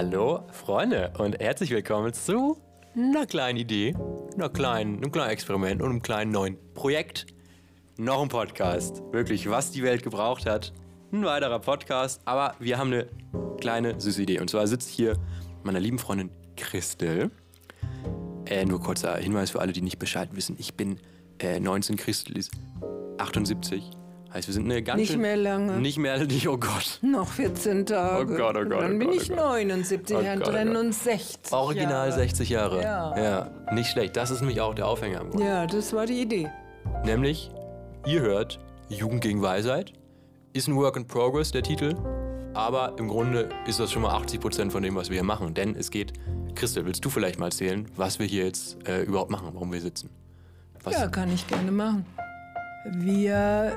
Hallo Freunde und herzlich willkommen zu einer kleinen Idee, einer kleinen, einem kleinen Experiment und einem kleinen neuen Projekt. Noch ein Podcast. Wirklich, was die Welt gebraucht hat. Ein weiterer Podcast, aber wir haben eine kleine süße Idee. Und zwar sitzt hier meiner lieben Freundin Christel. Äh, nur kurzer Hinweis für alle, die nicht Bescheid wissen. Ich bin äh, 19, Christel ist 78. Heißt, wir sind eine ganz Nicht schön, mehr lange. Nicht mehr, nicht, oh Gott. Noch 14 Tage. Oh Gott, oh Gott, Dann oh bin Gott, ich oh Gott. 79, Oh dann oh trennen uns 60 Original Jahre. 60 Jahre. Ja. ja. Nicht schlecht. Das ist nämlich auch der Aufhänger im Grunde. Ja, das war die Idee. Nämlich, ihr hört Jugend gegen Weisheit. Ist ein Work in Progress, der Titel. Aber im Grunde ist das schon mal 80% von dem, was wir hier machen. Denn es geht. Christel, willst du vielleicht mal erzählen, was wir hier jetzt äh, überhaupt machen, warum wir sitzen? Was? Ja, kann ich gerne machen. Wir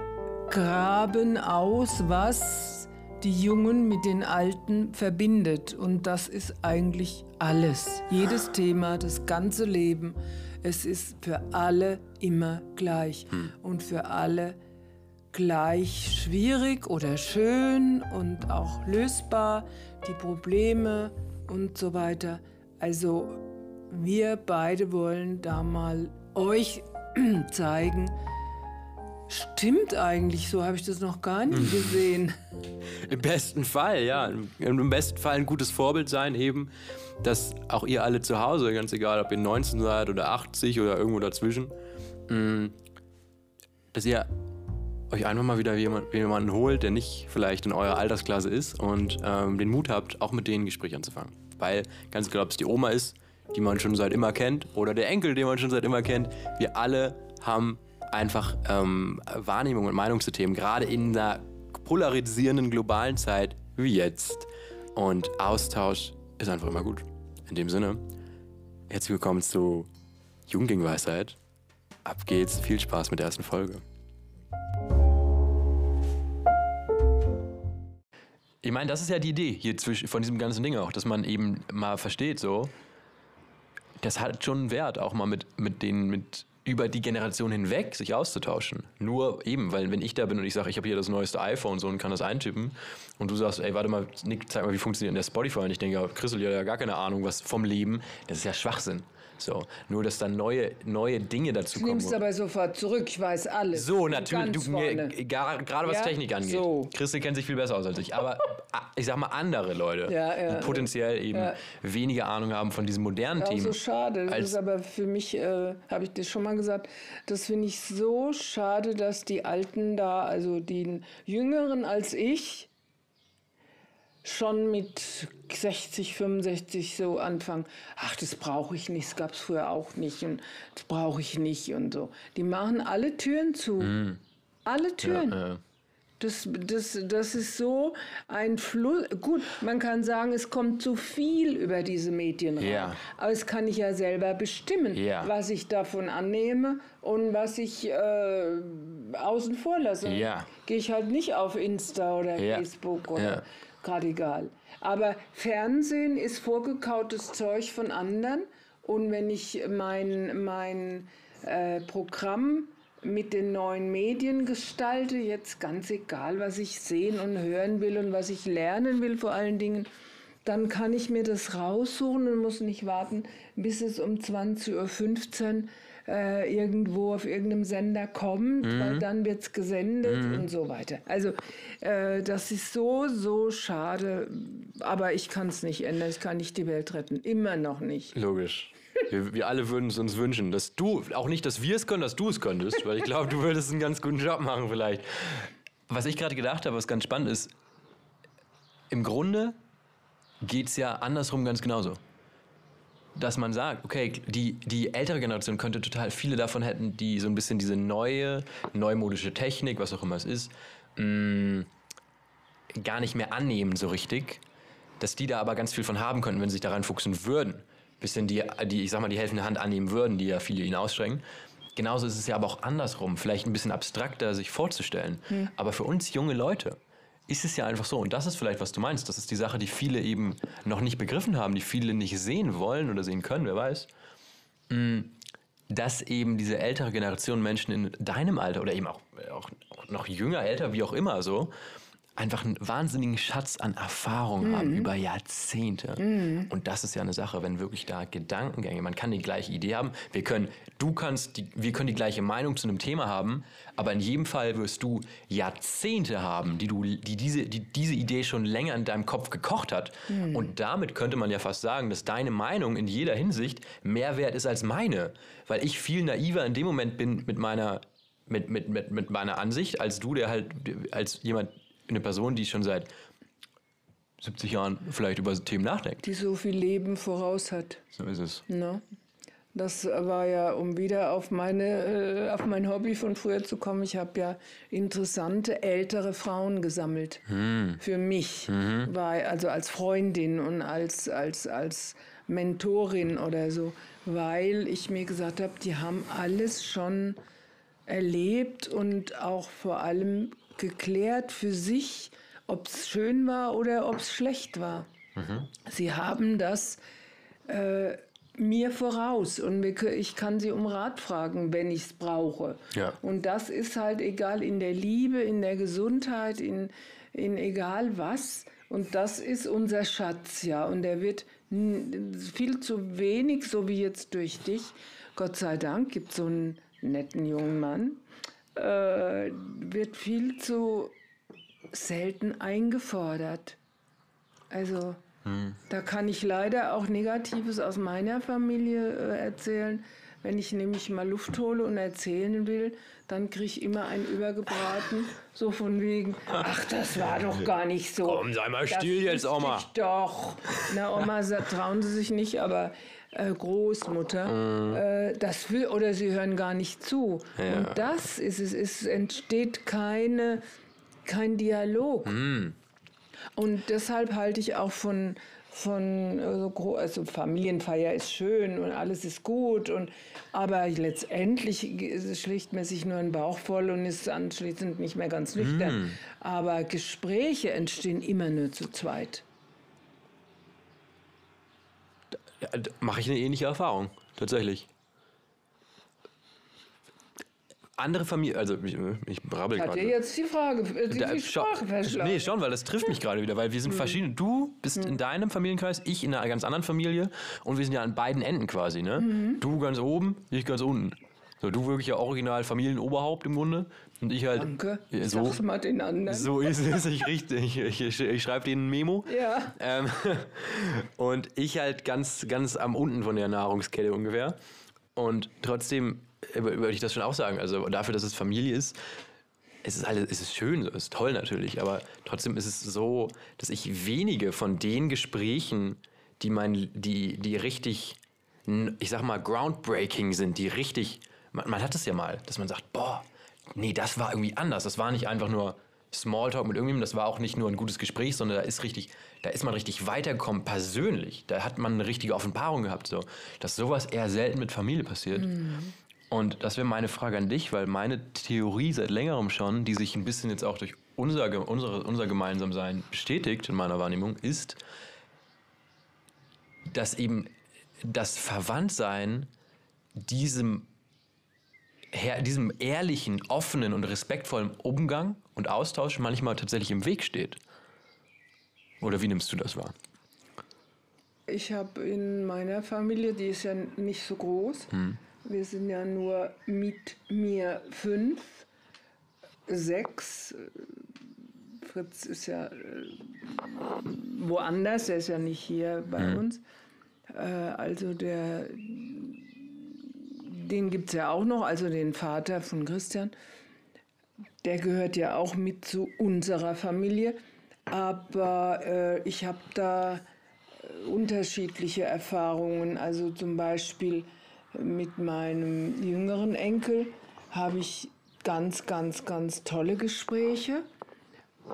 graben aus, was die Jungen mit den Alten verbindet. Und das ist eigentlich alles. Jedes Thema, das ganze Leben. Es ist für alle immer gleich. Und für alle gleich schwierig oder schön und auch lösbar. Die Probleme und so weiter. Also wir beide wollen da mal euch zeigen, stimmt eigentlich, so habe ich das noch gar nie gesehen. Im besten Fall, ja. Im, besten Fall ein gutes Vorbild sein, eben, dass auch ihr alle zu Hause, ganz egal, ob ihr 19 seid oder 80 oder irgendwo dazwischen, mh, dass ihr euch einfach mal wieder jemand, jemanden holt, der nicht vielleicht in eurer Altersklasse ist und ähm, den Mut habt, auch mit denen ein Gespräch anzufangen. Weil, ganz egal, ob es die Oma ist, die man schon seit immer kennt, oder der Enkel, den man schon seit immer kennt, wir alle haben einfach ähm, Wahrnehmung und Meinungssystem, gerade in einer polarisierenden globalen Zeit wie jetzt. Und Austausch ist einfach immer gut. In dem Sinne, herzlich willkommen zu Jugend gegen Weisheit. Ab geht's, viel Spaß mit der ersten Folge. Ich meine, das ist ja die Idee hier zwischen, von diesem ganzen Ding auch, dass man eben mal versteht, so, das hat schon einen Wert, auch mal mit, mit den, mit über die Generation hinweg sich auszutauschen. Nur eben, weil wenn ich da bin und ich sage, ich habe hier das neueste iPhone so und kann das eintippen und du sagst, ey, warte mal, Nick, zeig mal, wie funktioniert denn der Spotify? Und ich denke, ja, die hat ja gar keine Ahnung was vom Leben. Das ist ja Schwachsinn. So, nur dass dann neue, neue Dinge dazu Du kommen. nimmst aber sofort zurück, ich weiß alles. So, natürlich. Du, mir, gerade was Ja, Technik angeht. so. Christel kennt sich viel besser aus als ich. Aber ah, ich sag mal, andere Leute, Ja, ja. die potenziell eben weniger Ahnung haben von diesen modernen Themen. so schade. Das ist aber für mich, äh, habe ich das schon mal gesagt, das finde ich so schade, dass die Alten da, also die Jüngeren als ich, schon mit 60, 65 so anfangen. Ach, das brauche ich nicht, das gab es früher auch nicht und das brauche ich nicht und so. Die machen alle Türen zu. Alle Türen. Mhm. Ja, äh, Das, das, das ist so ein Fluss. Gut, man kann sagen, es kommt zu viel über diese Medien rein. Ja. Aber es kann ich ja selber bestimmen, Ja. was ich davon annehme und was ich äh, außen vor lasse. Ja. Gehe ich halt nicht auf Insta oder. Facebook oder. Gerade egal. Aber Fernsehen ist vorgekautes Zeug von anderen. Und wenn ich mein, mein äh, Programm mit den neuen Medien gestalte, jetzt ganz egal, was ich sehen und hören will und was ich lernen will vor allen Dingen, dann kann ich mir das raussuchen und muss nicht warten, bis es um 20.15 Uhr äh, irgendwo auf irgendeinem Sender kommt, weil dann wird es gesendet und so weiter. Also äh, das ist so, so schade, aber ich kann es nicht ändern, ich kann nicht die Welt retten, immer noch nicht. Logisch. Wir, wir alle würden es uns wünschen, dass du, auch nicht, dass wir es können, dass du es könntest, weil ich glaube, du würdest einen ganz guten Job machen vielleicht. Was ich gerade gedacht habe, was ganz spannend ist, im Grunde geht es ja andersrum ganz genauso. Dass man sagt, okay, die, die ältere Generation könnte total viele davon hätten, die so ein bisschen diese neue, neumodische Technik, was auch immer es ist, mh, gar nicht mehr annehmen so richtig, dass die da aber ganz viel von haben könnten, wenn sie sich da reinfuchsen würden. Bisschen die, die, ich sag mal, die helfende Hand annehmen würden, die ja viele ihnen ausstrecken. Genauso ist es ja aber auch andersrum, vielleicht ein bisschen abstrakter sich vorzustellen. Aber für uns junge Leute ist es ja einfach so, und das ist vielleicht, was du meinst, das ist die Sache, die viele eben noch nicht begriffen haben, die viele nicht sehen wollen oder sehen können, wer weiß, mh, dass eben diese ältere Generation Menschen in deinem Alter oder eben auch, auch noch jünger, älter, wie auch immer so, einfach einen wahnsinnigen Schatz an Erfahrung haben über Jahrzehnte. Und das ist ja eine Sache, wenn wirklich da Gedankengänge, man kann die gleiche Idee haben, wir können, du kannst, die, wir können die gleiche Meinung zu einem Thema haben, aber in jedem Fall wirst du Jahrzehnte haben, die du, die diese, die diese Idee schon länger in deinem Kopf gekocht hat. Und damit könnte man ja fast sagen, dass deine Meinung in jeder Hinsicht mehr wert ist als meine, weil ich viel naiver in dem Moment bin mit meiner mit, mit, mit, mit meiner Ansicht, als du, der halt, als jemand, eine Person, die schon seit 70 Jahren vielleicht über Themen nachdenkt. Die so viel Leben voraus hat. So ist es. Ne? Das war ja, um wieder auf, meine, äh, auf mein Hobby von früher zu kommen, ich habe ja interessante ältere Frauen gesammelt. Für mich. War, also als Freundin und als, als, als Mentorin oder so. Weil ich mir gesagt habe, die haben alles schon erlebt und auch vor allem geklärt für sich, ob es schön war oder ob es schlecht war. Sie haben das äh, mir voraus und ich kann sie um Rat fragen, wenn ich es brauche. Ja. Und das ist halt egal in der Liebe, in der Gesundheit, in, in egal was. Und das ist unser Schatz, ja. Und der wird viel zu wenig, so wie jetzt durch dich. Gott sei Dank gibt so einen netten jungen Mann, äh, wird viel zu selten eingefordert. Also da kann ich leider auch Negatives aus meiner Familie äh, erzählen. Wenn ich nämlich mal Luft hole und erzählen will, dann kriege ich immer einen übergebraten, so von wegen, ach, das war doch gar nicht so. Komm, sei mal still jetzt, Oma. Doch. Na, Oma trauen sie sich nicht, aber äh, Großmutter, äh, das will, oder sie hören gar nicht zu. Ja. Und das ist es, es entsteht keine, kein Dialog. Und deshalb halte ich auch von, von so gro- also Familienfeier ist schön und alles ist gut. Und, aber letztendlich g- schlägt man sich nur einen Bauch voll und ist anschließend nicht mehr ganz nüchtern. Aber Gespräche entstehen immer nur zu zweit. Mache ich eine ähnliche Erfahrung, tatsächlich. Andere Familie, also ich, ich brabbel Hat gerade. dir jetzt die Frage, äh, die, Da- die Sprache verschlagen? Nee, schon, weil das trifft mich gerade wieder, weil wir sind verschiedene. Du bist in deinem Familienkreis, ich in einer ganz anderen Familie und wir sind ja an beiden Enden quasi, ne? Du ganz oben, ich ganz unten. So, du wirklich ja original Familienoberhaupt im Grunde und ich halt Danke. So, Sag's mal den anderen. so ist es, ich richtig. Ich, ich, ich schreibe denen ein Memo. Ja. Ähm, und ich halt ganz, ganz am unten von der Nahrungskette ungefähr. Und trotzdem äh, würde ich das schon auch sagen. Also dafür, dass es Familie ist, es ist alles, es ist schön, es ist toll natürlich, aber trotzdem ist es so, dass ich wenige von den Gesprächen, die mein, die, die richtig, ich sag mal, groundbreaking sind, die richtig, man, man hat es ja mal, dass man sagt, boah, nee, das war irgendwie anders. Das war nicht einfach nur Smalltalk mit irgendjemandem, das war auch nicht nur ein gutes Gespräch, sondern da ist richtig, da ist man richtig weitergekommen persönlich. Da hat man eine richtige Offenbarung gehabt, so, dass sowas eher selten mit Familie passiert. Und das wäre meine Frage an dich, weil meine Theorie seit längerem schon, die sich ein bisschen jetzt auch durch unser, unsere, unser Gemeinsamsein bestätigt in meiner Wahrnehmung, ist, dass eben das Verwandtsein diesem, diesem ehrlichen, offenen und respektvollen Umgang und Austausch manchmal tatsächlich im Weg steht. Oder wie nimmst du das wahr? Ich habe in meiner Familie, die ist ja nicht so groß, wir sind ja nur mit mir fünf, sechs. Fritz ist ja äh, woanders, er ist ja nicht hier bei uns. Äh, Also der, den gibt es ja auch noch, also den Vater von Christian. Der gehört ja auch mit zu unserer Familie. Aber äh, ich habe da äh, unterschiedliche Erfahrungen. Also zum Beispiel mit meinem jüngeren Enkel habe ich ganz, ganz, ganz tolle Gespräche.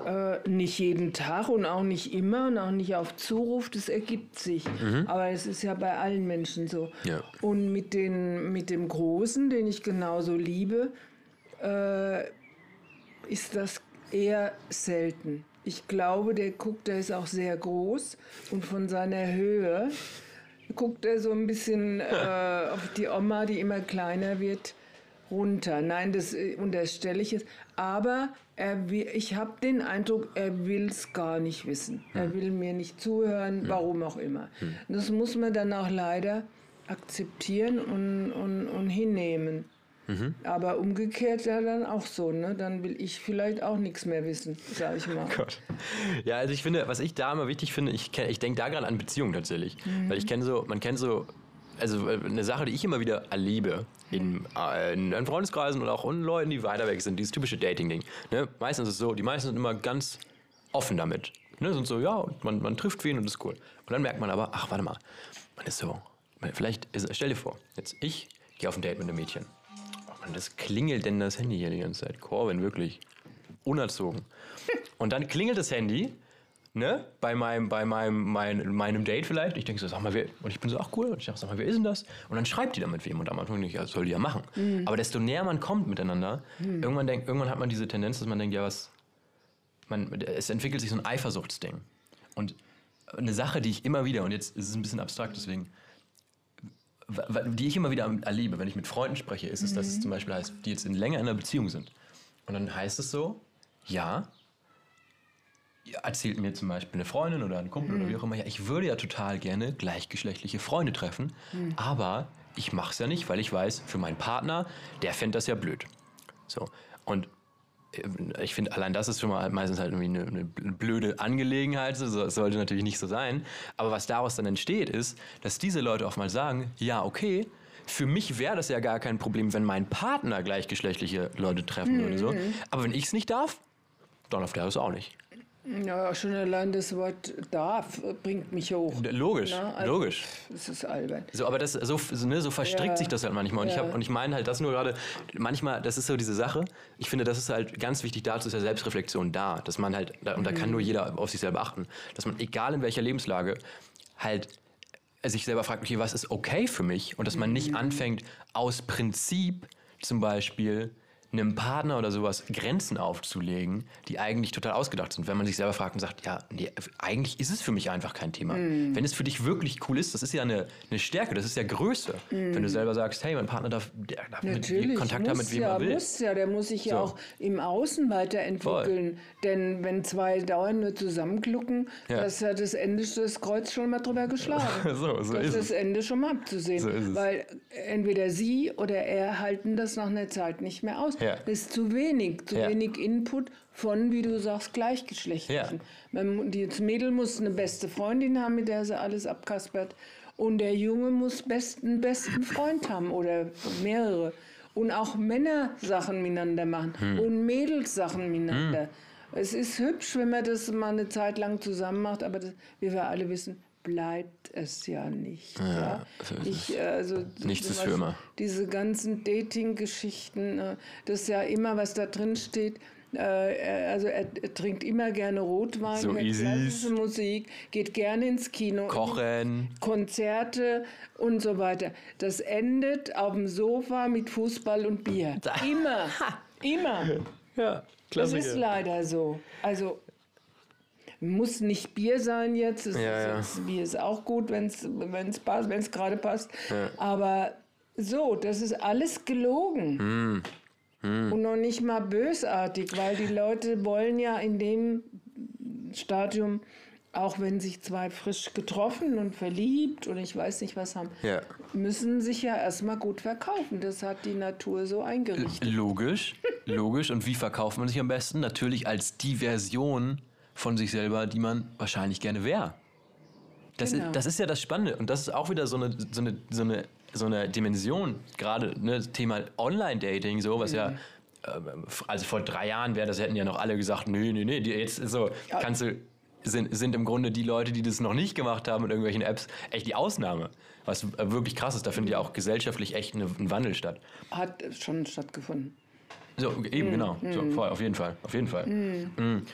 Äh, nicht jeden Tag und auch nicht immer und auch nicht auf Zuruf, das ergibt sich. Aber es ist ja bei allen Menschen so. Ja. Und mit, den, mit dem Großen, den ich genauso liebe, äh, ist das eher selten. Ich glaube, der guckt, der ist auch sehr groß und von seiner Höhe guckt er so ein bisschen äh, auf die Oma, die immer kleiner wird, runter. Nein, das äh, unterstelle ich jetzt. Aber Er will, ich habe den Eindruck, er will es gar nicht wissen. Hm. Er will mir nicht zuhören, warum auch immer. Das muss man dann auch leider akzeptieren und, und, und hinnehmen. Mhm. Aber umgekehrt ja dann auch so, ne? Dann will ich vielleicht auch nichts mehr wissen, sag ich mal. Gott. Ja, also ich finde, was ich da immer wichtig finde, ich, ich denke da gerade an Beziehungen tatsächlich. Weil ich kenne so, man kennt so, also äh, eine Sache, die ich immer wieder erlebe in, äh, in, Freundeskreisen oder auch in Leuten, die weiter weg sind, dieses typische Dating-Ding. Ne? Meistens ist es so, die meisten sind immer ganz offen damit. Ne? Sind so, ja, und man, man trifft wen und ist cool. Und dann merkt man aber, ach, warte mal, man ist so, vielleicht, ist, stell dir vor, jetzt ich gehe auf ein Date mit einem Mädchen. Oh Mann, das klingelt denn das Handy hier die ganze Zeit. Corbin, wirklich. Unerzogen. Und dann klingelt das Handy, ne, bei meinem, bei meinem, mein, meinem Date vielleicht. Ich denke so, sag mal, wer, und ich bin so, ach cool, und ich dachte, sag mal, wer ist denn das? Und dann schreibt die da mit wem und am Anfang denke ich, ja, das soll die ja machen. Aber desto näher man kommt miteinander, irgendwann, denk, irgendwann hat man diese Tendenz, dass man denkt, ja, was, man, es entwickelt sich so ein Eifersuchtsding. Und eine Sache, die ich immer wieder, und jetzt ist es ein bisschen abstrakt, deswegen, die ich immer wieder erlebe, wenn ich mit Freunden spreche, ist es, dass es zum Beispiel heißt, die jetzt in länger in einer Beziehung sind. Und dann heißt es so, ja, erzählt mir zum Beispiel eine Freundin oder ein Kumpel oder wie auch immer, ja, ich würde ja total gerne gleichgeschlechtliche Freunde treffen, aber ich mache es ja nicht, weil ich weiß, für meinen Partner, der fände das ja blöd. So. Und äh, ich finde, allein das ist schon mal meistens halt irgendwie eine, eine blöde Angelegenheit. So, das sollte natürlich nicht so sein. Aber was daraus dann entsteht, ist, dass diese Leute auch mal sagen, ja, okay, für mich wäre das ja gar kein Problem, wenn mein Partner gleichgeschlechtliche Leute treffen würde. So. Aber wenn ich es nicht darf, dann auf der es auch nicht. Ja, schon allein das Wort darf äh, bringt mich hoch. Logisch, also, logisch. Das ist albern. So, aber das, so, so, ne, so verstrickt Ja. sich das halt manchmal. Und ich, Ja. hab, und ich meine halt das nur gerade, manchmal, das ist so diese Sache, ich finde, das ist halt ganz wichtig, dazu ist ja Selbstreflexion da, dass man halt, und da kann nur jeder auf sich selber achten, dass man, egal in welcher Lebenslage, halt sich selber fragt, okay, was ist okay für mich? Und dass man nicht anfängt, aus Prinzip zum Beispiel einem Partner oder sowas Grenzen aufzulegen, die eigentlich total ausgedacht sind. Wenn man sich selber fragt und sagt, ja, nee, eigentlich ist es für mich einfach kein Thema. Wenn es für dich wirklich cool ist, das ist ja eine, eine Stärke, das ist ja Größe. Wenn du selber sagst, hey, mein Partner darf, der darf Natürlich, Kontakt haben, mit wem ja, er will. muss ja, der muss sich ja So. auch im Außen weiterentwickeln. Denn wenn zwei dauernd nur zusammenklucken, Ja. das hat das Ende das Kreuz schon mal drüber geschlagen. So, so das ist das Ende schon mal abzusehen. So ist es. Weil entweder sie oder er halten das nach einer Zeit nicht mehr aus. Ja. Das ist zu wenig, zu Ja. wenig Input von, wie du sagst, Gleichgeschlechtlichen. Die- das Mädel muss eine beste Freundin haben, mit der sie alles abkaspert. Und der Junge muss besten, besten Freund haben oder mehrere. Und auch Männer Sachen miteinander machen Hm. und Mädels Sachen miteinander. Es ist hübsch, wenn man das mal eine Zeit lang zusammen macht, aber das, wie wir alle wissen, bleibt es ja nicht. Ja, ist ich, also, Nichts ist für immer. Diese ganzen Dating-Geschichten, äh, das ist ja immer, was da drin steht. Äh, er- Also er, trinkt immer gerne Rotwein, So klassische Musik, geht gerne ins Kino. Kochen. Konzerte und so weiter. Das endet auf dem Sofa mit Fußball und Bier. Immer. Immer. Ja, Das ist leider so. Also muss nicht Bier sein jetzt. Es Ja, ja. ist, Bier ist auch gut, wenn es passt, wenn es gerade passt. Aber so, das ist alles gelogen. Hm. Und noch nicht mal bösartig, weil die Leute wollen ja in dem Stadium, auch wenn sich zwei frisch getroffen und verliebt und ich weiß nicht was haben, Ja. müssen sich ja erstmal gut verkaufen. Das hat die Natur so eingerichtet. Logisch, logisch. Und wie verkauft man sich am besten? Natürlich als die Version von sich selber, die man wahrscheinlich gerne wäre. Das, Genau. ist, das ist ja das Spannende. Und das ist auch wieder so eine, so eine, so eine, so eine Dimension, gerade ne, das Thema Online-Dating, so, was ja, ähm, also vor drei Jahren wäre das, hätten ja noch alle gesagt, nee, nee, nee, jetzt so, kannst du, sind, sind im Grunde die Leute, die das noch nicht gemacht haben mit irgendwelchen Apps, echt die Ausnahme. Was äh, wirklich krass ist, da findet ja auch gesellschaftlich echt eine, ein Wandel statt. Hat schon stattgefunden. So, eben, genau. So, voll, auf jeden Fall. Auf jeden Fall. Mhm. Mm.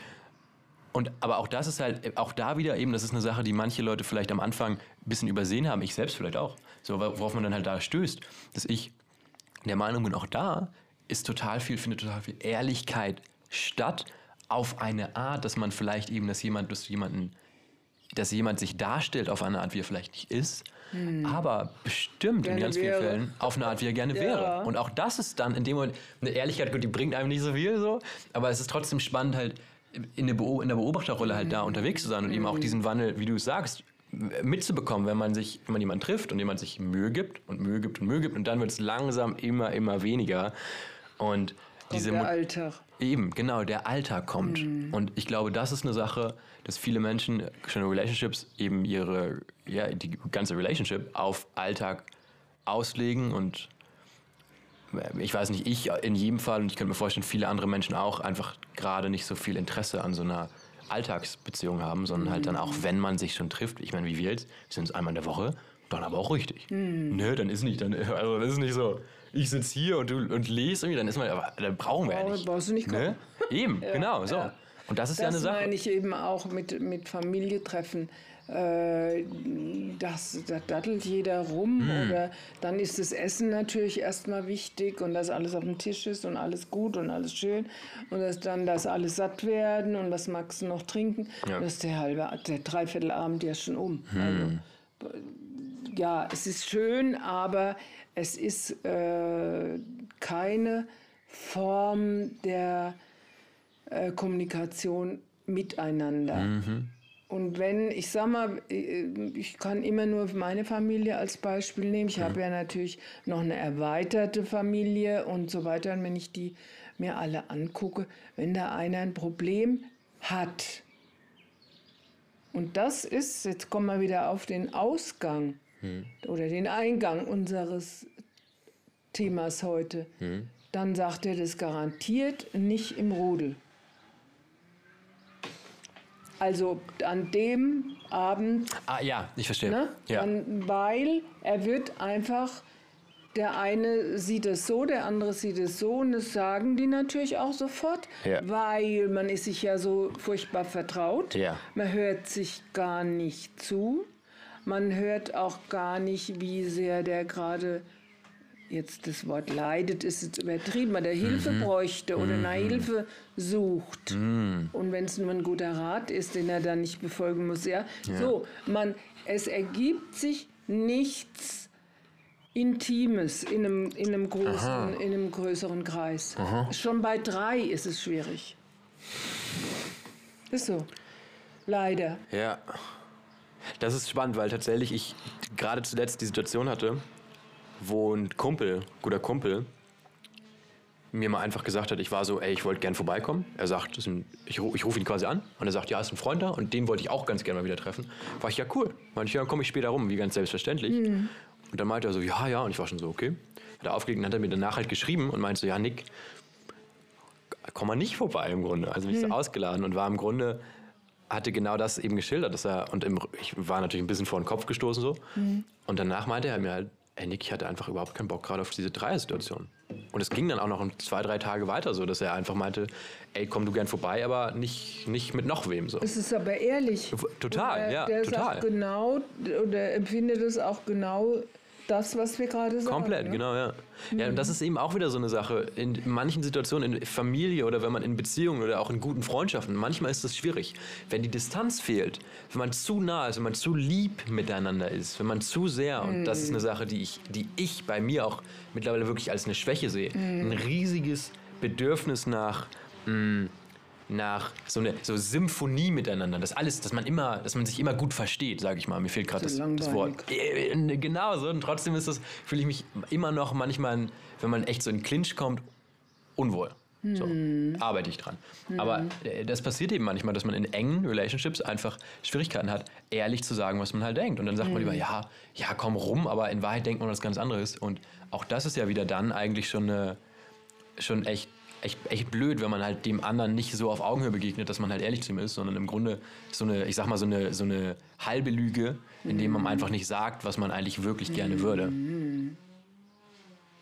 Und, aber auch das ist halt, auch da wieder eben, das ist eine Sache, die manche Leute vielleicht am Anfang ein bisschen übersehen haben, ich selbst vielleicht auch. So, worauf man dann halt da stößt, dass ich der Meinung bin, auch da ist total viel, findet total viel Ehrlichkeit statt auf eine Art, dass man vielleicht eben, dass jemand, dass jemanden dass jemand sich darstellt auf eine Art, wie er vielleicht nicht ist, aber bestimmt in Gerne ganz vielen wäre. Fällen auf eine Art, wie er gerne Ja. wäre. Und auch das ist dann in dem Moment, eine Ehrlichkeit, gut, die bringt einem nicht so viel so, aber es ist trotzdem spannend, halt in der, Beo in der Beobachterrolle halt da unterwegs zu sein und eben auch diesen Wandel, wie du es sagst, mitzubekommen, wenn man sich, wenn man jemanden trifft und jemand sich Mühe gibt und Mühe gibt und Mühe gibt und dann wird es langsam immer, immer weniger. Und diese der Alltag. Eben, genau, der Alltag kommt. Und ich glaube, das ist eine Sache, dass viele Menschen schon in Relationships eben ihre, ja, die ganze Relationship auf Alltag auslegen und ich weiß nicht, ich in jedem Fall und ich könnte mir vorstellen, viele andere Menschen auch einfach gerade nicht so viel Interesse an so einer Alltagsbeziehung haben, sondern halt dann auch, wenn man sich schon trifft, ich meine, wie wir jetzt, wir sind uns einmal in der Woche, dann aber auch richtig. Ne, dann ist nicht, dann, also das ist nicht so, ich sitze hier und du und lese irgendwie, dann ist man, aber dann brauchen wir ja Brauch- nicht. brauchst du nicht ne? Eben, genau, so. ja. Und das ist ja Das eine Sache. meine ich eben auch mit, mit Familientreffen. Äh, das, da dattelt jeder rum Hm. oder dann ist das Essen natürlich erstmal wichtig und dass alles auf dem Tisch ist und alles gut und alles schön und dass dann das alles satt werden und was magst du noch trinken. Ja. Das ist der halbe, der Dreiviertelabend ja schon um. Also, ja, es ist schön, aber es ist äh, keine Form der äh, Kommunikation miteinander. Und wenn, ich sag mal, äh, ich kann immer nur meine Familie als Beispiel nehmen. Ich habe ja natürlich noch eine erweiterte Familie und so weiter. Und wenn ich die mir alle angucke, wenn da einer ein Problem hat, und das ist, jetzt kommen wir wieder auf den Ausgang oder den Eingang unseres Themas heute, dann sagt er das garantiert nicht im Rudel. Also an dem Abend, Ah ja, ich verstehe. ne, Ja. dann, weil er wird einfach, der eine sieht es so, der andere sieht es so und das sagen die natürlich auch sofort, Ja. weil man ist sich ja so furchtbar vertraut. Ja. Man hört sich gar nicht zu. Man hört auch gar nicht, wie sehr der gerade jetzt das Wort leidet, ist jetzt übertrieben, aber der Hilfe Mhm. bräuchte oder nach Hilfe sucht. Und wenn es nur ein guter Rat ist, den er dann nicht befolgen muss, ja. So, man, es ergibt sich nichts Intimes in einem, in einem, großen, in einem größeren Kreis. Schon bei drei ist es schwierig. Ist so. Leider. Ja. Das ist spannend, weil tatsächlich ich gerade zuletzt die Situation hatte, wo ein Kumpel, guter Kumpel, mir mal einfach gesagt hat, ich war so, ey, ich wollte gern vorbeikommen. Er sagt, ein, ich, ich rufe ihn quasi an und er sagt, ja, ist ein Freund da und den wollte ich auch ganz gerne mal wieder treffen. War ich, ja, cool. Meinte ich, ja, dann komme ich später rum, wie ganz selbstverständlich. Und dann meinte er so, ja, ja, und ich war schon so, okay. Hat er aufgelegt und hat er mir danach halt geschrieben und meinte so, ja, Nick, komm mal nicht vorbei im Grunde. Also mich so ausgeladen und war im Grunde, hatte genau das eben geschildert, dass er, und im, ich war natürlich ein bisschen vor den Kopf gestoßen so. Und danach meinte er mir halt, ey Nick, ich hatte einfach überhaupt keinen Bock gerade auf diese Dreier-Situation. Und es ging dann auch noch zwei, drei Tage weiter so, dass er einfach meinte, ey, komm du gern vorbei, aber nicht, nicht mit noch wem so. Es ist aber ehrlich. Total, äh, ja, der total. sagt genau, oder empfindet es auch genau das, was wir gerade sagen. Komplett, ne? genau, ja. Ja, und das ist eben auch wieder so eine Sache. In manchen Situationen, in Familie oder wenn man in Beziehungen oder auch in guten Freundschaften, manchmal ist das schwierig. Wenn die Distanz fehlt, wenn man zu nah ist, wenn man zu lieb miteinander ist, wenn man zu sehr, und das ist eine Sache, die ich, die ich bei mir auch mittlerweile wirklich als eine Schwäche sehe, ein riesiges Bedürfnis nach. Mh, nach so eine so Symphonie miteinander, dass alles, dass man immer, dass man sich immer gut versteht, sage ich mal. Mir fehlt gerade das, das Wort. langweilig. Äh, Genau so. Und trotzdem ist das, fühle ich mich immer noch manchmal, wenn man echt so in Clinch kommt, unwohl. So, arbeite ich dran. Aber äh, das passiert eben manchmal, dass man in engen Relationships einfach Schwierigkeiten hat, ehrlich zu sagen, was man halt denkt. Und dann sagt man lieber, ja, ja, komm rum, aber in Wahrheit denkt man was ganz anderes. Und auch das ist ja wieder dann eigentlich schon, eine, schon echt, echt, echt blöd, wenn man halt dem anderen nicht so auf Augenhöhe begegnet, dass man halt ehrlich zu ihm ist, sondern im Grunde so eine, ich sag mal, so eine, so eine halbe Lüge, indem man einfach nicht sagt, was man eigentlich wirklich gerne würde.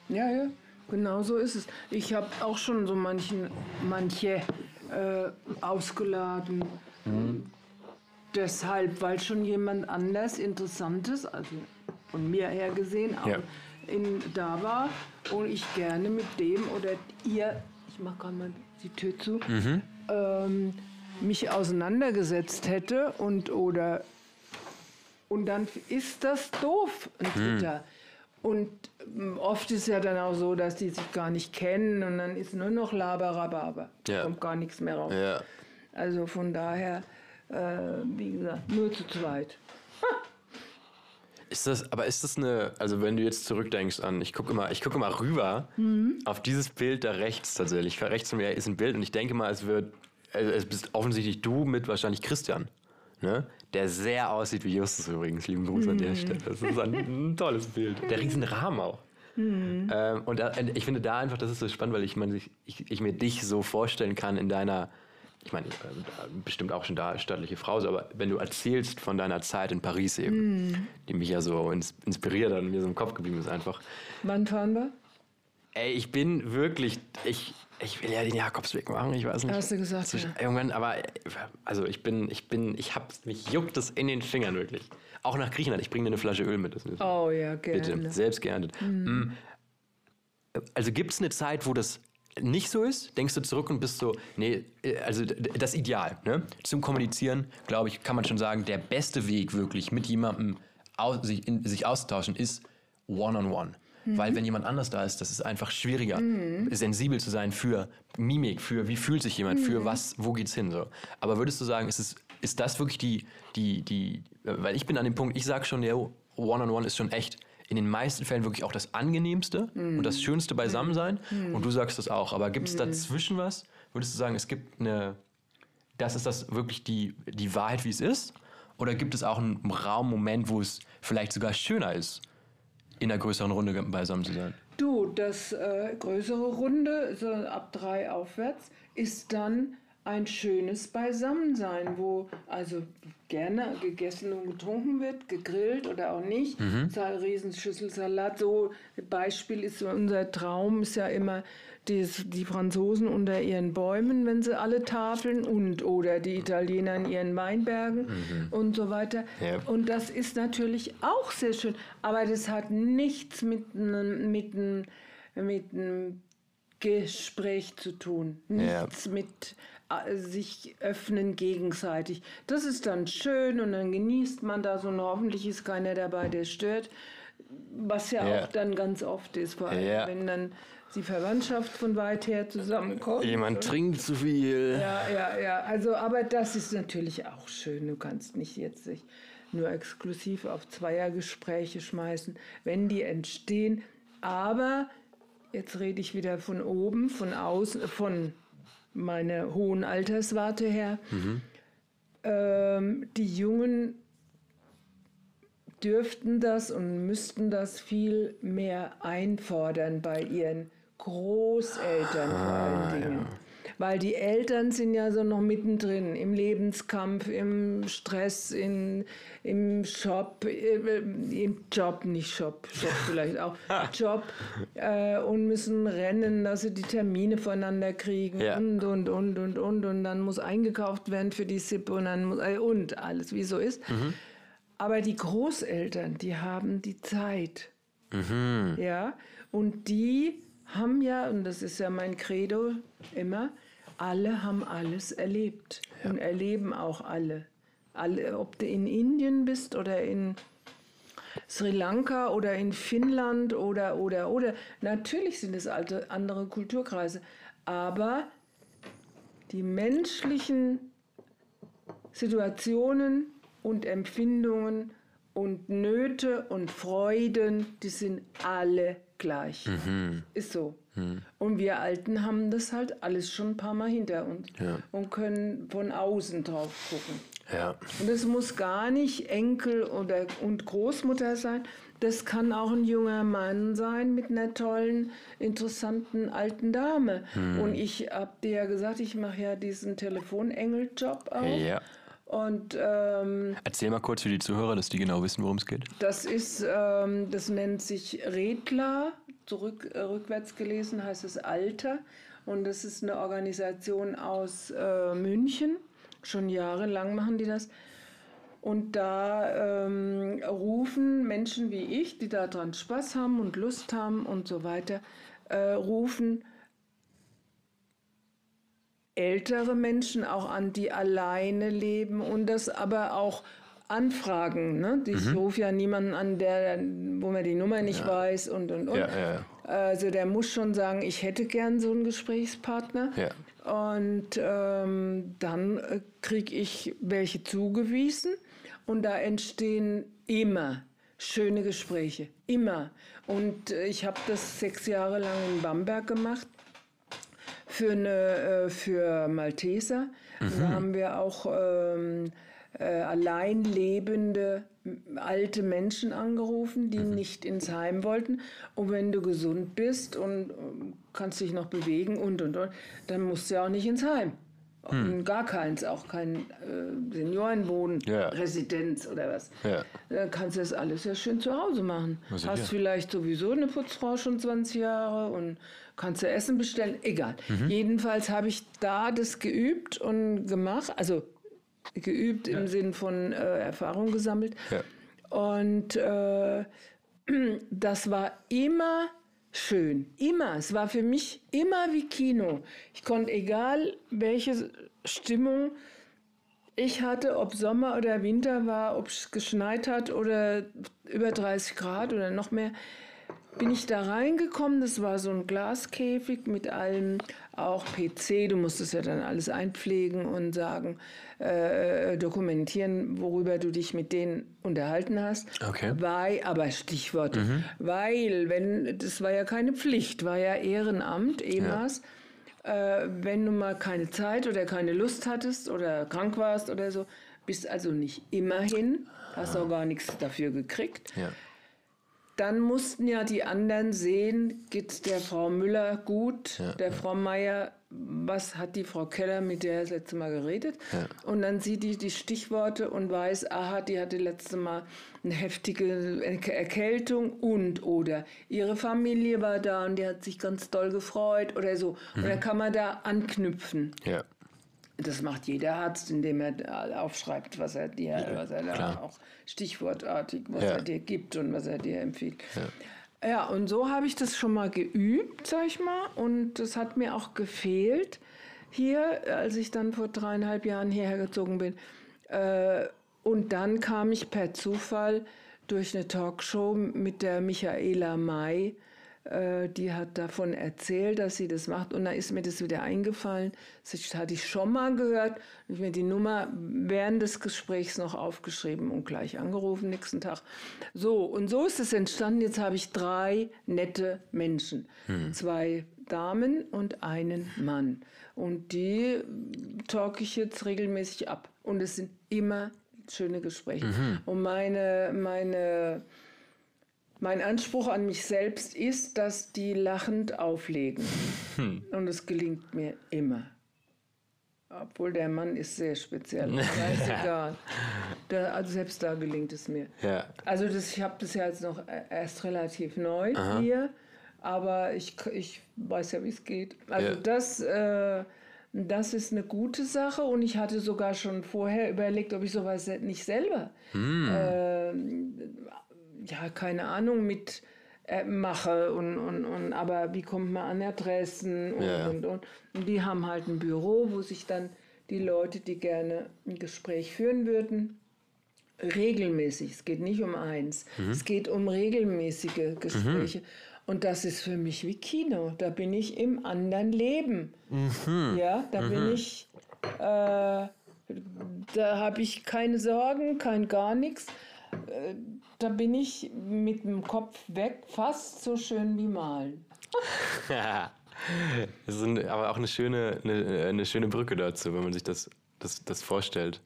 Ja, ja, genau so ist es. Ich habe auch schon so manchen, manche äh, ausgeladen. Deshalb, weil schon jemand anders Interessantes, also von mir her gesehen, auch Ja. in, da war und ich gerne mit dem oder ihr, ich mache gerade mal die Tür zu, ähm, mich auseinandergesetzt hätte und oder Und dann ist das doof, ein Hm. Dritter. Und ähm, oft ist ja dann auch so, dass die sich gar nicht kennen und dann ist nur noch Laberababa. Ja. Kommt gar nichts mehr raus. Ja. Also von daher, äh, wie gesagt, nur zu zweit. Ist das, aber ist das eine, also wenn du jetzt zurückdenkst an, ich gucke immer, ich gucke mal rüber auf dieses Bild da rechts tatsächlich. Rechts von mir ist ein Bild und ich denke mal, es wird, also es bist offensichtlich du mit wahrscheinlich Christian, ne? Der sehr aussieht wie Justus übrigens. Lieben Gruß an der Stelle. Das ist ein, ein tolles Bild. Der riesen Rahmen auch. Ähm, und da, ich finde da einfach, das ist so spannend, weil ich, meine, ich, ich, ich mir dich so vorstellen kann in deiner, ich meine, äh, bestimmt auch schon da stattliche Frau, aber wenn du erzählst von deiner Zeit in Paris eben, die mich ja so ins, inspiriert hat und mir so im Kopf geblieben ist einfach. Wann fahren wir? Ey, ich bin wirklich, ich, ich will ja den Jakobsweg machen, ich weiß nicht. Hast du gesagt, Zwischen- ja. Irgendwann, aber, also ich bin, ich bin, ich hab, mich juckt es in den Fingern wirklich. Auch nach Griechenland, ich bringe dir eine Flasche Öl mit. Oh ja, Bitte, gerne. selbst geerntet. Mm. Also gibt es eine Zeit, wo das nicht so ist? Denkst du zurück und bist so, nee, äh, also das Ideal, ne? Zum Kommunizieren, glaube ich, kann man schon sagen, der beste Weg wirklich mit jemandem aus, sich, in, sich auszutauschen ist one-on-one. Weil wenn jemand anders da ist, das ist einfach schwieriger, sensibel zu sein für Mimik, für wie fühlt sich jemand, für was, wo geht's hin. So. Aber würdest du sagen, ist, es, ist das wirklich die, die, die, weil ich bin an dem Punkt, ich sage schon, ja, One-on-One ist schon echt in den meisten Fällen wirklich auch das angenehmste und das schönste Beisammensein. Und du sagst das auch. Aber gibt es dazwischen was? Würdest du sagen, es gibt eine, das ist das wirklich die, die Wahrheit, wie es ist? Oder gibt es auch einen Raum, Moment, wo es vielleicht sogar schöner ist, in einer größeren Runde beisammen zu sein? Du, das äh, größere Runde, so ab drei aufwärts, ist dann ein schönes Beisammensein, wo also gerne gegessen und getrunken wird, gegrillt oder auch nicht. Mhm. Riesenschüssel Salat. So Beispiel ist unser Traum ist ja immer dies, die Franzosen unter ihren Bäumen, wenn sie alle tafeln und oder die Italiener in ihren Weinbergen und so weiter. Ja. Und das ist natürlich auch sehr schön, aber das hat nichts mit einem mit mit einem Gespräch zu tun. Ja. Nichts mit äh, sich öffnen gegenseitig. Das ist dann schön und dann genießt man das und hoffentlich ist keiner dabei, der stört. Was ja, Ja. auch dann ganz oft ist, vor allem Ja. wenn dann die Verwandtschaft von weit her zusammenkommt. Jemand trinkt zu viel. Ja, ja, ja. Also, aber das ist natürlich auch schön. Du kannst nicht jetzt sich nur exklusiv auf Zweiergespräche schmeißen, wenn die entstehen. Aber jetzt rede ich wieder von oben, von außen, von meiner hohen Alterswarte her. Ähm, die Jungen dürften das und müssten das viel mehr einfordern bei ihren Großeltern vor allen Dingen. Weil die Eltern sind ja so noch mittendrin im Lebenskampf, im Stress, in, im Shop, äh, im Job, nicht Shop, Shop vielleicht auch, Job äh, und müssen rennen, dass sie die Termine voneinander kriegen Ja. und, und, und, und, und. Und dann muss eingekauft werden für die Sippe und dann muss, äh, und alles, wie so ist. Aber die Großeltern, die haben die Zeit. Ja, und die haben ja, und das ist ja mein Credo immer, alle haben alles erlebt und erleben auch alle. alle. Ob du in Indien bist oder in Sri Lanka oder in Finnland oder, oder, oder. Natürlich sind es alte, andere Kulturkreise, aber die menschlichen Situationen und Empfindungen und Nöte und Freuden, die sind alle gleich. Ist so. Und wir Alten haben das halt alles schon ein paar Mal hinter uns und können von außen drauf gucken. Ja. Und es muss gar nicht Enkel oder und Großmutter sein. Das kann auch ein junger Mann sein mit einer tollen, interessanten alten Dame. Und ich habe dir ja gesagt, ich mache ja diesen Telefonengel-Job auch. Ja. Und ähm, Erzähl mal kurz für die Zuhörer, dass die genau wissen, worum es geht. das ist, ähm, das nennt sich Redler, zurück, äh, rückwärts gelesen heißt es Alter. Und das ist eine Organisation aus äh, München. Schon jahrelang machen die das. Und da ähm, rufen Menschen wie ich, die daran Spaß haben und Lust haben und so weiter, äh, rufen ältere Menschen auch an, die alleine leben und das aber auch Anfragen. Ne? Ich rufe ja niemanden an, der, wo man die Nummer nicht weiß und und und. Ja, ja, ja. Also der muss schon sagen, ich hätte gern so einen Gesprächspartner. Ja. Und ähm, dann äh, kriege ich welche zugewiesen und da entstehen immer schöne Gespräche. Immer. Und äh, ich habe das sechs Jahre lang in Bamberg gemacht für, eine, äh, für Malteser. Da haben wir auch ähm, äh, allein lebende alte Menschen angerufen, die nicht ins Heim wollten. Und wenn du gesund bist und ähm, kannst dich noch bewegen und und und, dann musst du ja auch nicht ins Heim. Und Gar keins, auch kein äh, Seniorenwohn, Ja. Residenz oder was. Ja. Dann kannst du das alles ja schön zu Hause machen. sicher. Hast vielleicht sowieso eine Putzfrau schon 20 Jahre und kannst du Essen bestellen. Egal. Mhm. Jedenfalls habe ich da das geübt und gemacht. Also geübt im Sinn von äh, Erfahrung gesammelt. Ja. Und äh, das war immer schön. Immer. Es war für mich immer wie Kino. Ich konnte, egal welche Stimmung ich hatte, ob Sommer oder Winter war, ob es geschneit hat oder über 30 Grad oder noch mehr, bin ich da reingekommen. Das war so ein Glaskäfig mit allem, auch PC. Du musstest ja dann alles einpflegen und sagen, äh, dokumentieren, worüber du dich mit denen unterhalten hast. Okay. Weil, aber Stichworte, weil, wenn, das war ja keine Pflicht, war ja Ehrenamt, EMAS. Äh, wenn du mal keine Zeit oder keine Lust hattest oder krank warst oder so, bist also nicht immerhin, hast auch gar nichts dafür gekriegt. Ja. Dann mussten ja die anderen sehen, geht's der Frau Müller gut, der Frau Meier, was hat die Frau Keller mit der das letzte Mal geredet? Und dann sieht die die Stichworte und weiß, aha, die hatte letzte Mal eine heftige Erk- Erkältung und oder ihre Familie war da und die hat sich ganz doll gefreut oder so. Und dann kann man da anknüpfen. Ja. Das macht jeder Arzt, indem er aufschreibt, was er dir, was er da auch stichwortartig, was Ja. er dir gibt und was er dir empfiehlt. Ja, und so habe ich das schon mal geübt, sag ich mal, und das hat mir auch gefehlt hier, als ich dann vor dreieinhalb Jahren hierher gezogen bin. Äh, und dann kam ich per Zufall durch eine Talkshow mit der Michaela May. Äh, die hat davon erzählt, dass sie das macht. Und da ist mir das wieder eingefallen. Das hatte ich schon mal gehört. Ich mir die Nummer während des Gesprächs noch aufgeschrieben und gleich angerufen nächsten Tag. So, und so ist es entstanden. Jetzt habe ich drei nette Menschen. Zwei Damen und einen Mann. Und die talk ich jetzt regelmäßig ab. Und es sind immer schöne Gespräche. Und meine, meine, mein Anspruch an mich selbst ist, dass die lachend auflegen. Und es gelingt mir immer. Obwohl der Mann ist sehr speziell. Aber ist egal. Da, also selbst da gelingt es mir. Ja. Also das, ich habe das ja jetzt noch e- erst relativ neu hier, aber ich, ich weiß ja, wie es geht. Also Ja. das, äh, das ist eine gute Sache und ich hatte sogar schon vorher überlegt, ob ich sowas nicht selber, ähm, ja, keine Ahnung, mit äh, mache und, und, und aber wie kommt man an Adressen und, Ja. und, und. Und die haben halt ein Büro, wo sich dann die Leute, die gerne ein Gespräch führen würden, regelmäßig, es geht nicht um eins, es geht um regelmäßige Gespräche. Und das ist für mich wie Kino. Da bin ich im anderen Leben. Ja, da bin ich, äh, da habe ich keine Sorgen, kein gar nichts. Äh, Da bin ich mit dem Kopf weg, fast so schön wie malen. Das ist ein, aber auch eine schöne, eine, eine schöne Brücke dazu, wenn man sich das, das, das vorstellt.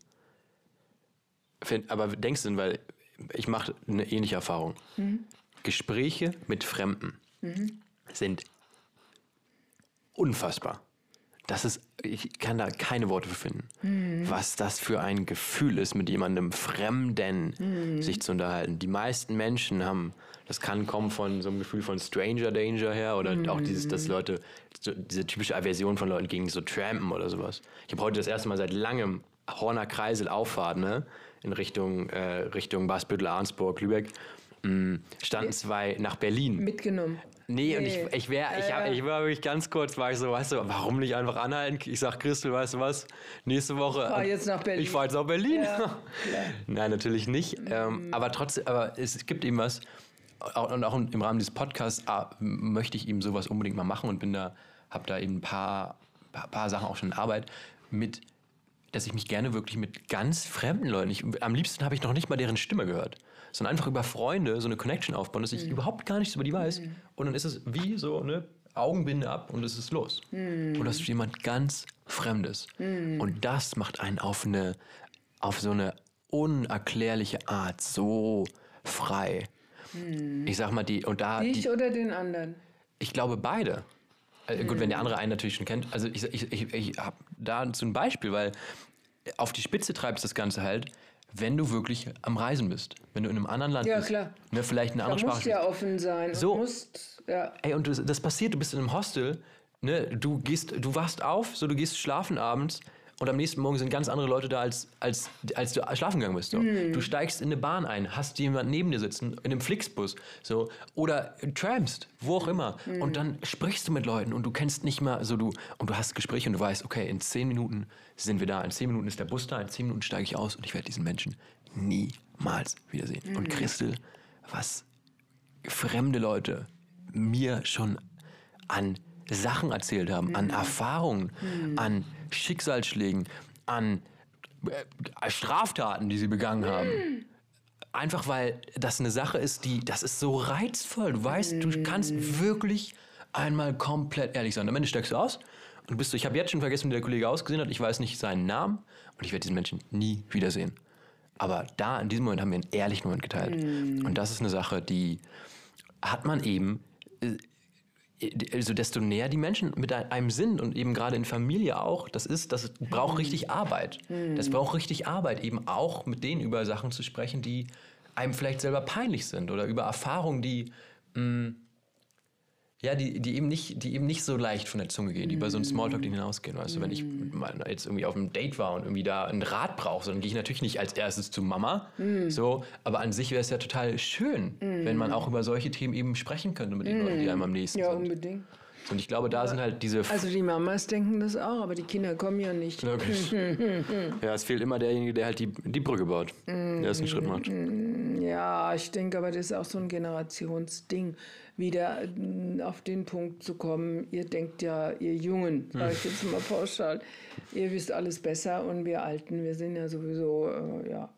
Aber denkst du denn, weil ich mache eine ähnliche Erfahrung. Gespräche mit Fremden sind unfassbar. Das ist, ich kann da keine Worte für finden. Was das für ein Gefühl ist, mit jemandem Fremden sich zu unterhalten. Die meisten Menschen haben, das kann kommen von so einem Gefühl von Stranger Danger her oder auch dieses, dass Leute, so, diese typische Aversion von Leuten gegen so Trampen oder sowas. Ich habe heute das erste Mal seit langem Horner Kreisel Auffahrt, ne? In Richtung, äh, Richtung Basbüttel, Arnsburg, Lübeck. Mm, standen zwei nach Berlin. Mitgenommen. Nee, und Nee. ich, ich wäre, ich, Ja, hab, ja. ich war wirklich ganz kurz, war ich so, weißt du, warum nicht einfach anhalten? Ich sag, Christel, weißt du was? Nächste Woche. fahr jetzt nach Berlin. Ich fahre jetzt nach Berlin. Ja. Nein, natürlich nicht. Mhm. Ähm, aber trotzdem, aber es gibt eben was. Und auch im Rahmen dieses Podcasts ah, möchte ich eben sowas unbedingt mal machen und bin da, habe da eben ein paar, paar, paar Sachen auch schon in Arbeit mit, dass ich mich gerne wirklich mit ganz fremden Leuten, ich, am liebsten habe ich noch nicht mal deren Stimme gehört, sondern einfach über Freunde so eine Connection aufbauen, dass ich überhaupt gar nichts über die weiß. Und dann ist es wie so, ne, Augenbinde ab und es ist los. Und das ist jemand ganz Fremdes. Und das macht einen auf eine, auf so eine unerklärliche Art so frei. Ich sag mal, die, und da, Ich die, oder den anderen? ich glaube beide. Äh, Gut, wenn der andere einen natürlich schon kennt. Also ich, ich, ich, ich habe da so ein Beispiel, weil auf die Spitze treibst das Ganze halt, wenn du wirklich am Reisen bist. Wenn du in einem anderen Land Ja, bist. klar. Ne, vielleicht eine Da andere musst Sprache. ja offen sein. So. Und musst, ja. Ey, und das, das passiert, du bist in einem Hostel, ne, du gehst, du wachst auf, so du gehst schlafen abends und am nächsten Morgen sind ganz andere Leute da, als, als, als du schlafen gegangen bist. So. Du steigst in eine Bahn ein, hast jemand neben dir sitzen, in einem Flixbus, so, oder tramst, wo auch immer. Und dann sprichst du mit Leuten und du kennst nicht mal, so du, und du hast Gespräche und du weißt, okay, in zehn Minuten sind wir da, in zehn Minuten ist der Bus da, in zehn Minuten steige ich aus und ich werde diesen Menschen niemals wiedersehen. Und Christel, was fremde Leute mir schon an Sachen erzählt haben, an Erfahrungen, an Schicksalsschlägen, an äh, Straftaten, die sie begangen haben. Einfach weil das eine Sache ist, die, das ist so reizvoll. Du weißt, du kannst wirklich einmal komplett ehrlich sein. Am Ende steigst du aus und du bist so, ich habe jetzt schon vergessen, wie der Kollege ausgesehen hat, ich weiß nicht seinen Namen und ich werde diesen Menschen nie wiedersehen. Aber da, in diesem Moment, haben wir einen ehrlichen Moment geteilt. Und das ist eine Sache, die hat man eben, äh, also desto näher die Menschen mit einem sind und eben gerade in Familie auch, das ist, das braucht richtig Arbeit. Das braucht richtig Arbeit, eben auch mit denen über Sachen zu sprechen, die einem vielleicht selber peinlich sind oder über Erfahrungen, die mh, ja, die, die, eben nicht, die eben nicht so leicht von der Zunge gehen, die über so einen Smalltalk hinausgehen. Weißt du, wenn ich mal jetzt irgendwie auf einem Date war und irgendwie da einen Rat brauche, dann gehe ich natürlich nicht als erstes zu Mama. So, aber an sich wäre es ja total schön, wenn man auch über solche Themen eben sprechen könnte mit den Leuten, die einem am nächsten Ja, sind. unbedingt. Und ich glaube, da sind halt diese. Also die Mamas denken das auch, aber die Kinder kommen ja nicht. Wirklich. ja, es fehlt immer derjenige, der halt die, die Brücke baut, der ersten Schritt macht. Ja, ich denke aber, das ist auch so ein Generationsding, wieder mm, auf den Punkt zu kommen. Ihr denkt ja, ihr Jungen, sage ich jetzt mal pauschal, ihr wisst alles besser und wir Alten, wir sind ja sowieso, äh, ja.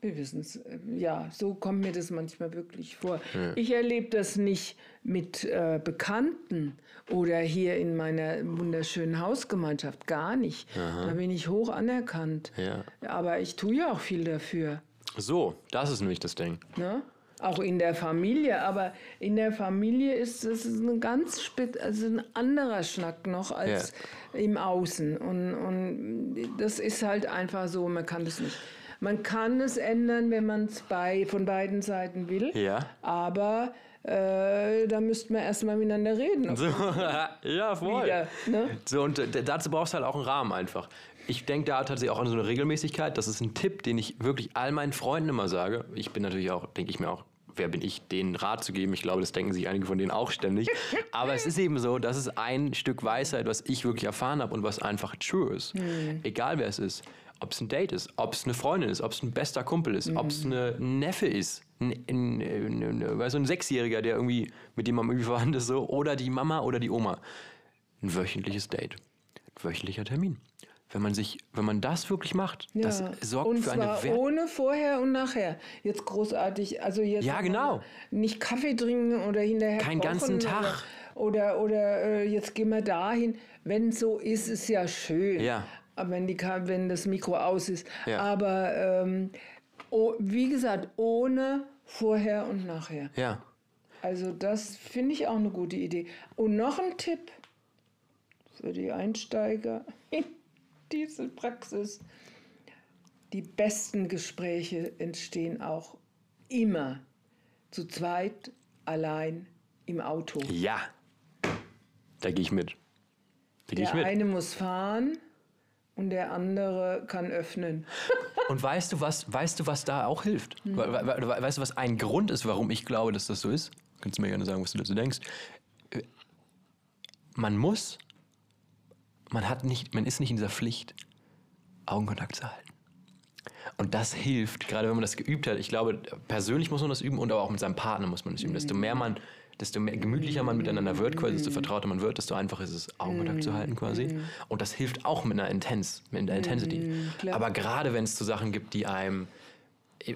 Wir wissen es. Ja, so kommt mir das manchmal wirklich vor. Ich erlebe das nicht mit äh, Bekannten oder hier in meiner wunderschönen Hausgemeinschaft. Gar nicht. Da bin ich hoch anerkannt. Ja. Aber ich tue ja auch viel dafür. So, das ist nämlich das Ding. Ne? Auch in der Familie, aber in der Familie ist es ein ganz spät, also ein anderer Schnack noch als im Außen. Und, und das ist halt einfach so, man kann das nicht. Man kann es ändern, wenn man es bei, von beiden Seiten will, Ja. aber äh, da müsste man erstmal miteinander reden. So, ja, voll. Wieder, ne? So, und äh, dazu brauchst du halt auch einen Rahmen einfach. Ich denke da tatsächlich auch an so eine Regelmäßigkeit. Das ist ein Tipp, den ich wirklich all meinen Freunden immer sage. Ich bin natürlich auch, denke ich mir auch, wer bin ich, denen Rat zu geben? Ich glaube, das denken sich einige von denen auch ständig. Aber es ist eben so, das ist ein Stück Weisheit, was ich wirklich erfahren habe und was einfach true ist. Egal wer es ist. Ob es ein Date ist, ob es eine Freundin ist, ob es ein bester Kumpel ist, ob es eine ein Neffe ist, ein, ein, ein, ein, Sechsjähriger, der irgendwie mit dem man irgendwie verwandt ist, so, oder die Mama oder die Oma. Ein wöchentliches Date. Ein wöchentlicher Termin. Wenn man sich, wenn man das wirklich macht, das sorgt und für eine zwar Wert. ohne vorher und nachher. Jetzt großartig, also jetzt Ja, genau. nicht Kaffee trinken oder hinterher Keinen ganzen Tag. Oder, oder, oder äh, jetzt gehen wir dahin. Wenn so ist, ist ja schön. Ja. Aber wenn, die, wenn das Mikro aus ist. Ja. Aber ähm, oh, wie gesagt, ohne vorher und nachher. Ja. Also das finde ich auch eine gute Idee. Und noch ein Tipp für die Einsteiger in diese Praxis. Die besten Gespräche entstehen auch immer zu zweit, allein im Auto. Ja. Da gehe ich mit. Da gehe ich Der mit. eine muss fahren und der andere kann öffnen. Und weißt du was, weißt du, was da auch hilft? We- we- we- Weißt du, was ein Grund ist, warum ich glaube, dass das so ist? Kannst du mir gerne sagen, was du dazu denkst. Äh, Man muss, man hat nicht, man ist nicht in dieser Pflicht, Augenkontakt zu halten. Und das hilft, gerade wenn man das geübt hat. Ich glaube, persönlich muss man das üben und aber auch mit seinem Partner muss man das üben. Desto mehr man, desto mehr gemütlicher man miteinander wird, quasi, desto vertrauter man wird, desto einfacher ist es, Augenkontakt zu halten quasi. Und das hilft auch mit einer Intens, mit der Intensity. klar. Aber gerade wenn es zu Sachen gibt, die einem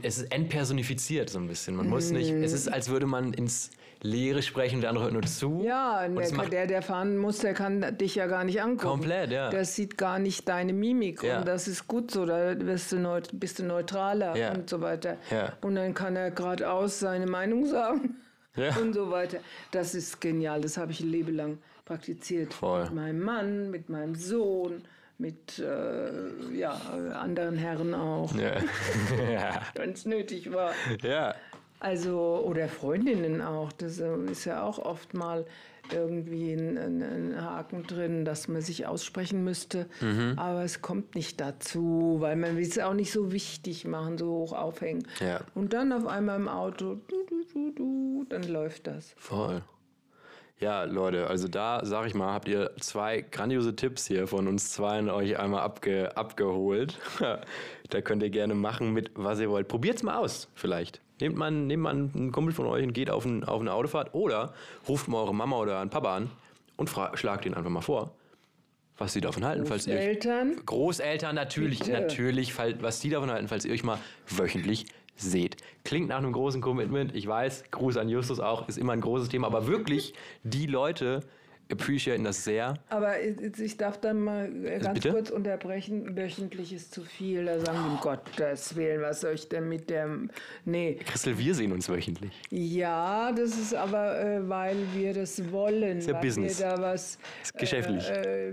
es ist entpersonifiziert so ein bisschen. Man muss nicht, es ist, als würde man ins Leere sprechen und der andere hört nur zu. Ja, der, macht der, der fahren muss, der kann dich ja gar nicht angucken. Komplett, ja. Der sieht gar nicht deine Mimik Ja. und das ist gut so, da bist du, neut, bist du neutraler Ja. und so weiter. Ja. Und dann kann er geradeaus seine Meinung sagen Ja. und so weiter. Das ist genial, das habe ich ein Leben lang praktiziert. Voll. Mit meinem Mann, mit meinem Sohn, mit äh, ja, anderen Herren auch, ja. wenn es nötig war. ja. Also, oder Freundinnen auch. Das äh, ist ja auch oft mal irgendwie ein, ein, ein Haken drin, dass man sich aussprechen müsste. Mhm. Aber es kommt nicht dazu, weil man will es auch nicht so wichtig machen, so hoch aufhängen. Ja. Und dann auf einmal im Auto, du, du, du, du, dann läuft das. Voll. Ja, Leute, also da sag ich mal, habt ihr zwei grandiose Tipps hier von uns zweien euch einmal abge abgeholt. da könnt ihr gerne machen mit, was ihr wollt. Probiert's mal aus, vielleicht. Nehmt mal, nehmt mal einen Kumpel von euch und geht auf, ein, auf eine Autofahrt oder ruft mal eure Mama oder einen Papa an und schlagt ihn einfach mal vor, was sie davon halten, falls ihr euch Eltern, Großeltern natürlich, Bitte. natürlich, was die davon halten, falls ihr euch mal wöchentlich seht. Klingt nach einem großen Commitment. Ich weiß, Gruß an Justus auch, ist immer ein großes Thema, aber wirklich, die Leute appreciaten das sehr. aber ich darf dann mal äh, ganz bitte? kurz unterbrechen. Wöchentlich ist zu viel. Da sagen die, um Gottes Willen, was soll ich denn mit dem. Nee, Christel, wir sehen uns wöchentlich. Ja, das ist aber, äh, weil wir das wollen. ja weil Business. Wir da was, Ist geschäftlich. äh,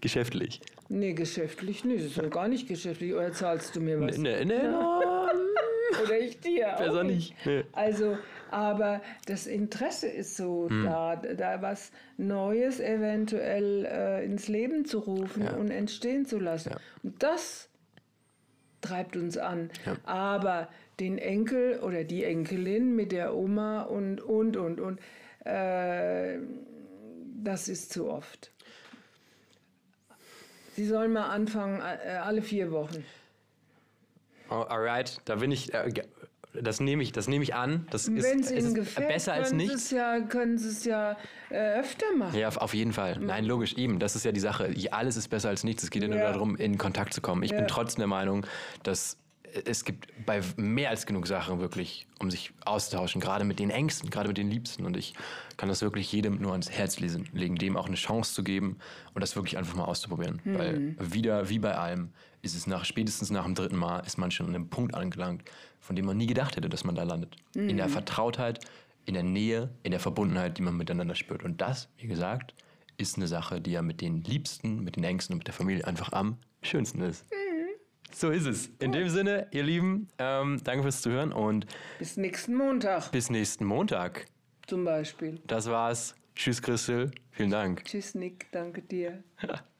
Geschäftlich. nee, geschäftlich nicht. Das ist ja gar nicht geschäftlich. Oder zahlst du mir was? Ne, ne, no, Oder ich dir. besser nicht. Nee. Also, aber das Interesse ist so Hm. da, da was Neues eventuell äh, ins Leben zu rufen Ja. und entstehen zu lassen. Ja. Und das treibt uns an. Ja. Aber den Enkel oder die Enkelin mit der Oma und, und, und, und, äh, das ist zu oft. Sie sollen mal anfangen, äh, alle vier Wochen. Oh, alright, da bin ich. Äh, das nehme ich, das nehme ich an. Das ist, Wenn es es Ihnen ist gefällt, besser als können Sie nichts. es ja, können Sie es ja äh, öfter machen. Ja, auf- jeden Fall. Nein, logisch, eben. Das ist ja die Sache. Alles ist besser als nichts. Es geht ja nur darum, in Kontakt zu kommen. Ich bin Ja. trotzdem der Meinung, dass es gibt bei mehr als genug Sachen wirklich, um sich auszutauschen, gerade mit den Ängsten, gerade mit den Liebsten. Und ich kann das wirklich jedem nur ans Herz lesen, legen, dem auch eine Chance zu geben und das wirklich einfach mal auszuprobieren. Weil wieder, wie bei allem, ist es nach spätestens nach dem dritten Mal, ist man schon an einem Punkt angelangt, von dem man nie gedacht hätte, dass man da landet. In der Vertrautheit, in der Nähe, in der Verbundenheit, die man miteinander spürt. Und das, wie gesagt, ist eine Sache, die ja mit den Liebsten, mit den Ängsten und mit der Familie einfach am schönsten ist. So ist es. In dem Sinne, ihr Lieben, ähm, danke fürs Zuhören und Bis nächsten Montag bis nächsten Montag. zum Beispiel. Das war's. Tschüss, Christel. Vielen Dank. Tschüss, Nick. Danke dir.